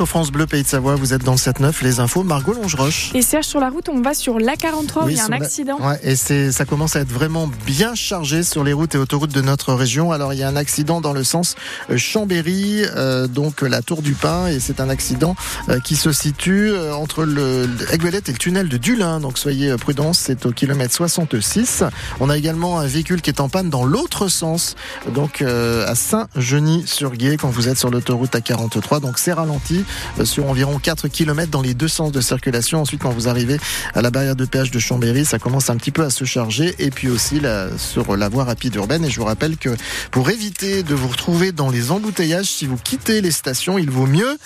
sur France Bleu Pays de Savoie. Vous êtes dans le 7-9, les infos. Margot Longeroche. Et Serge, sur la route, on va sur l'A43 où il y a un accident. Ouais, et c'est, ça commence à être vraiment bien chargé sur les routes et autoroutes de notre région. Alors, il y a un accident dans le sens euh, Chambéry, euh, donc la Tour du Pin, et c'est un accident euh, qui se situe entre le Aiguelette et le tunnel de Dulin. Donc, soyez prudents, c'est au kilomètre 66. On a également un véhicule qui est en panne dans l'autre sens, donc à Saint-Genis-sur-Guier, quand vous êtes sur l'autoroute A43. Donc, c'est ralenti sur environ 4 km dans les deux sens de circulation. Ensuite, quand vous arrivez à la barrière de péage de Chambéry, ça commence un petit peu à se charger. Et puis aussi sur la voie rapide urbaine. Et je vous rappelle que pour éviter de vous retrouver dans les embouteillages, si vous quittez les stations, il vaut mieux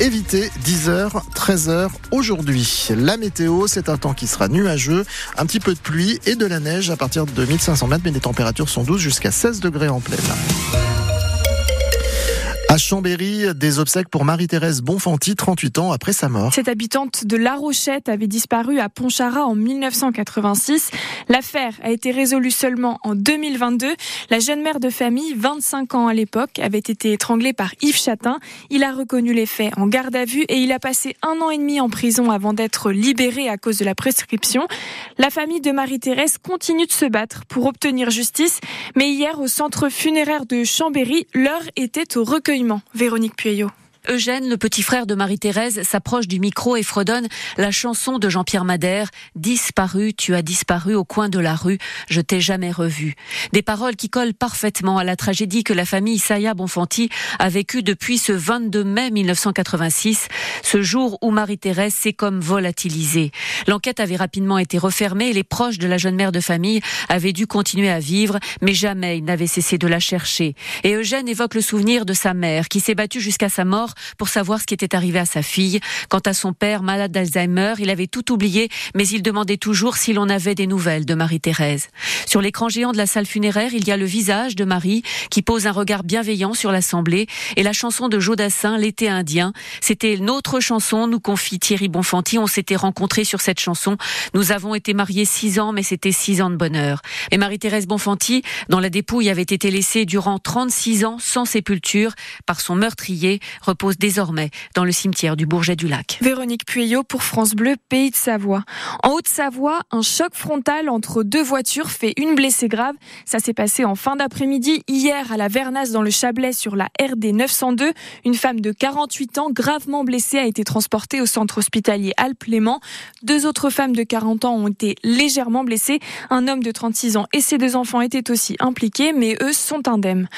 éviter 10h, 13h aujourd'hui. La météo, c'est un temps qui sera nuageux, un petit peu de pluie et de la neige à partir de 1500 mètres, mais les températures sont douces jusqu'à 16 degrés en pleine. À Chambéry, des obsèques pour Marie-Thérèse Bonfanti, 38 ans après sa mort. Cette habitante de La Rochette avait disparu à Pontcharrat en 1986. L'affaire a été résolue seulement en 2022. La jeune mère de famille, 25 ans à l'époque, avait été étranglée par Yves Chatin. Il a reconnu les faits en garde à vue et il a passé un an et demi en prison avant d'être libéré à cause de la prescription. La famille de Marie-Thérèse continue de se battre pour obtenir justice, mais hier au centre funéraire de Chambéry, l'heure était au recueillement Véronique Pueyo. Eugène, le petit frère de Marie-Thérèse, s'approche du micro et fredonne la chanson de Jean-Pierre Madère, Disparu, tu as disparu au coin de la rue, je t'ai jamais revu. Des paroles qui collent parfaitement à la tragédie que la famille Saya Bonfanti a vécue depuis ce 22 mai 1986, ce jour où Marie-Thérèse s'est comme volatilisée. L'enquête avait rapidement été refermée et les proches de la jeune mère de famille avaient dû continuer à vivre, mais jamais ils n'avaient cessé de la chercher. Et Eugène évoque le souvenir de sa mère qui s'est battue jusqu'à sa mort pour savoir ce qui était arrivé à sa fille. Quant à son père, malade d'Alzheimer, il avait tout oublié, mais il demandait toujours si l'on avait des nouvelles de Marie-Thérèse. Sur l'écran géant de la salle funéraire, il y a le visage de Marie qui pose un regard bienveillant sur l'Assemblée et la chanson de Jodassin, L'été indien. C'était notre chanson, nous confie Thierry Bonfanti. On s'était rencontrés sur cette chanson. Nous avons été mariés six ans, mais c'était six ans de bonheur. Et Marie-Thérèse Bonfanti, dont la dépouille avait été laissée durant 36 ans sans sépulture par son meurtrier, pose désormais dans le cimetière du Bourget du Lac. Véronique Pueyo pour France Bleu, Pays de Savoie. En Haute-Savoie, un choc frontal entre deux voitures fait une blessée grave. Ça s'est passé en fin d'après-midi hier à la Vernasse dans le Chablais sur la RD 902. Une femme de 48 ans gravement blessée a été transportée au centre hospitalier Alpes-Léman. Deux autres femmes de 40 ans ont été légèrement blessées. Un homme de 36 ans et ses deux enfants étaient aussi impliqués, mais eux sont indemnes.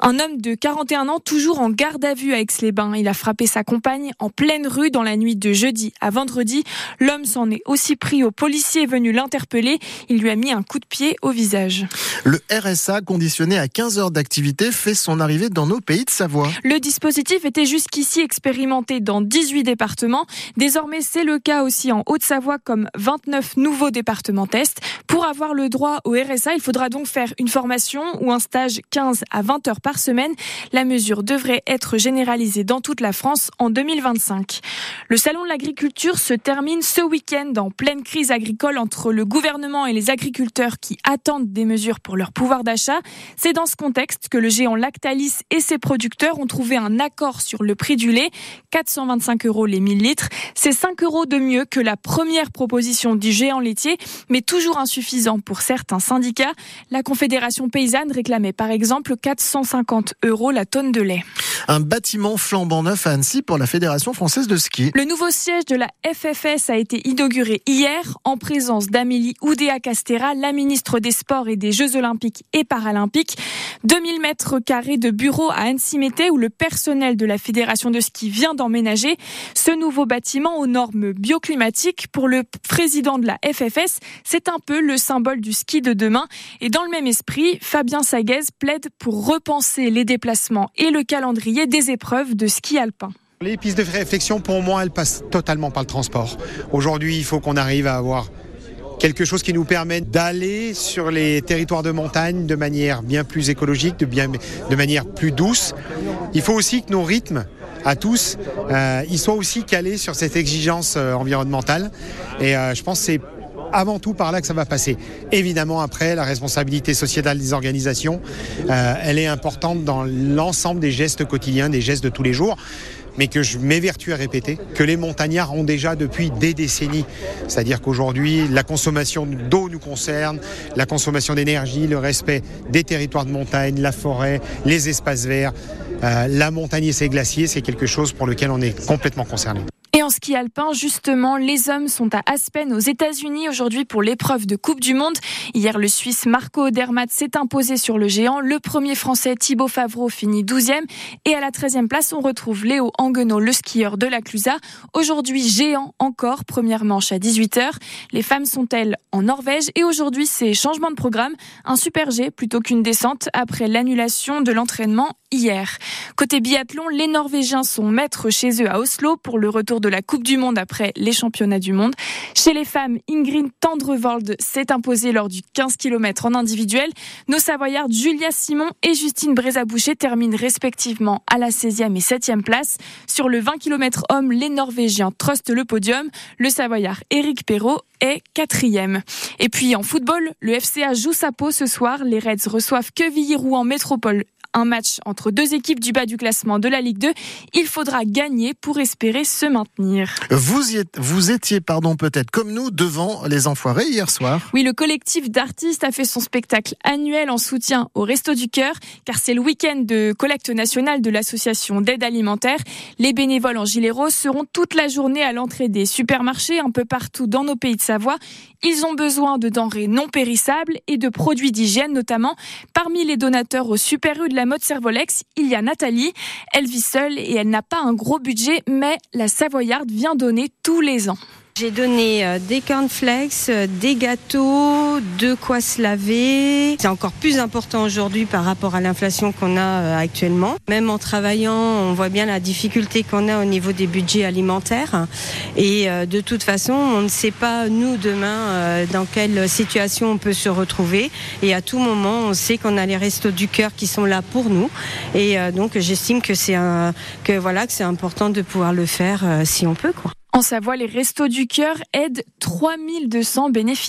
Un homme de 41 ans toujours en garde à vue à Aix-les-Bains. Il a frappé sa compagne en pleine rue dans la nuit de jeudi à vendredi. L'homme s'en est aussi pris au policier venu l'interpeller. Il lui a mis un coup de pied au visage. Le RSA conditionné à 15 heures d'activité fait son arrivée dans nos pays de Savoie. Le dispositif était jusqu'ici expérimenté dans 18 départements. Désormais, c'est le cas aussi en Haute-Savoie comme 29 nouveaux départements tests. Pour avoir le droit au RSA, il faudra donc faire une formation ou un stage 15 à 20 heures par semaine. La mesure devrait être généralisée dans toute la France en 2025. Le salon de l'agriculture se termine ce week-end en pleine crise agricole entre le gouvernement et les agriculteurs qui attendent des mesures pour leur pouvoir d'achat. C'est dans ce contexte que le géant Lactalis et ses producteurs ont trouvé un accord sur le prix du lait, 425 euros les 1000 litres. C'est 5 euros de mieux que la première proposition du géant laitier, mais toujours insuffisant pour certains syndicats. La Confédération paysanne réclamait par exemple 450 euros la tonne de lait. Un bâtiment flambant neuf à Annecy pour la Fédération française de ski. Le nouveau siège de la FFS a été inauguré hier en présence d'Amélie Oudéa Castera, la ministre des Sports et des Jeux Olympiques et Paralympiques. 2000 mètres carrés de bureaux à Annecy-Mété où le personnel de la Fédération de ski vient d'emménager. Ce nouveau bâtiment aux normes bioclimatiques pour le président de la FFS, c'est un peu le symbole du ski de demain. Et dans le même esprit, Fabien Saguez plaide pour repenser les déplacements et le calendrier des épreuves de ski alpin. Les pistes de réflexion, pour moi, elles passent totalement par le transport. Aujourd'hui, il faut qu'on arrive à avoir quelque chose qui nous permet d'aller sur les territoires de montagne de manière bien plus écologique, de, manière plus douce. Il faut aussi que nos rythmes à tous, euh, soient aussi calés sur cette exigence euh, environnementale. Et euh, je pense que c'est avant tout par là que ça va passer. Évidemment, après, la responsabilité sociétale des organisations, euh, elle est importante dans l'ensemble des gestes quotidiens, des gestes de tous les jours. mais que je m'évertue à répéter, que les montagnards ont déjà depuis des décennies. C'est-à-dire qu'aujourd'hui, la consommation d'eau nous concerne, la consommation d'énergie, le respect des territoires de montagne, la forêt, les espaces verts, euh, la montagne et ses glaciers, c'est quelque chose pour lequel on est complètement concerné. Ski alpin, justement, les hommes sont à Aspen aux États-Unis aujourd'hui pour l'épreuve de Coupe du Monde. Hier, le Suisse Marco Odermatt s'est imposé sur le géant. Le premier Français Thibaut Favreau finit 12e. Et à la 13e place, on retrouve Léo Anguenot, le skieur de la Clusa. Aujourd'hui, géant encore, première manche à 18h. Les femmes sont-elles en Norvège? Et aujourd'hui, c'est changement de programme. Un super G plutôt qu'une descente après l'annulation de l'entraînement hier. Côté biathlon, les Norvégiens sont maîtres chez eux à Oslo pour le retour de la Coupe du Monde après les championnats du monde. Chez les femmes, Ingrid Tendrevold s'est imposée lors du 15 km en individuel. Nos Savoyardes Julia Simon et Justine Brézaboucher terminent respectivement à la 16e et 7e place. Sur le 20 km homme, les Norvégiens trustent le podium. Le Savoyard Eric Perrault est quatrième. Et puis en football, le FCA joue sa peau ce soir. Les Reds reçoivent Quevilly-Rouen Métropole un match entre deux équipes du bas du classement de la Ligue 2. Il faudra gagner pour espérer se maintenir. Vous, y êtes, vous étiez, pardon, peut-être comme nous, devant les Enfoirés hier soir. Oui, le collectif d'artistes a fait son spectacle annuel en soutien au Resto du Cœur, car c'est le week-end de collecte nationale de l'association d'aide alimentaire. Les bénévoles en gilet rose seront toute la journée à l'entrée des supermarchés un peu partout dans nos pays de Savoie. Ils ont besoin de denrées non périssables et de produits d'hygiène notamment. Parmi les donateurs au Super U de la mode Servolex, il y a Nathalie. Elle vit seule et elle n'a pas un gros budget, mais la Savoyarde vient donner tous les ans. J'ai donné euh, des cornflakes, euh, des gâteaux, de quoi se laver. C'est encore plus important aujourd'hui par rapport à l'inflation qu'on a euh, actuellement. Même en travaillant, on voit bien la difficulté qu'on a au niveau des budgets alimentaires. Et de toute façon, on ne sait pas, nous, demain, dans quelle situation on peut se retrouver. Et à tout moment, on sait qu'on a les restos du cœur qui sont là pour nous. Et donc, j'estime que c'est que voilà, que c'est important de pouvoir le faire si on peut, quoi. En Savoie, les Restos du Cœur aident 3200 bénéficiaires.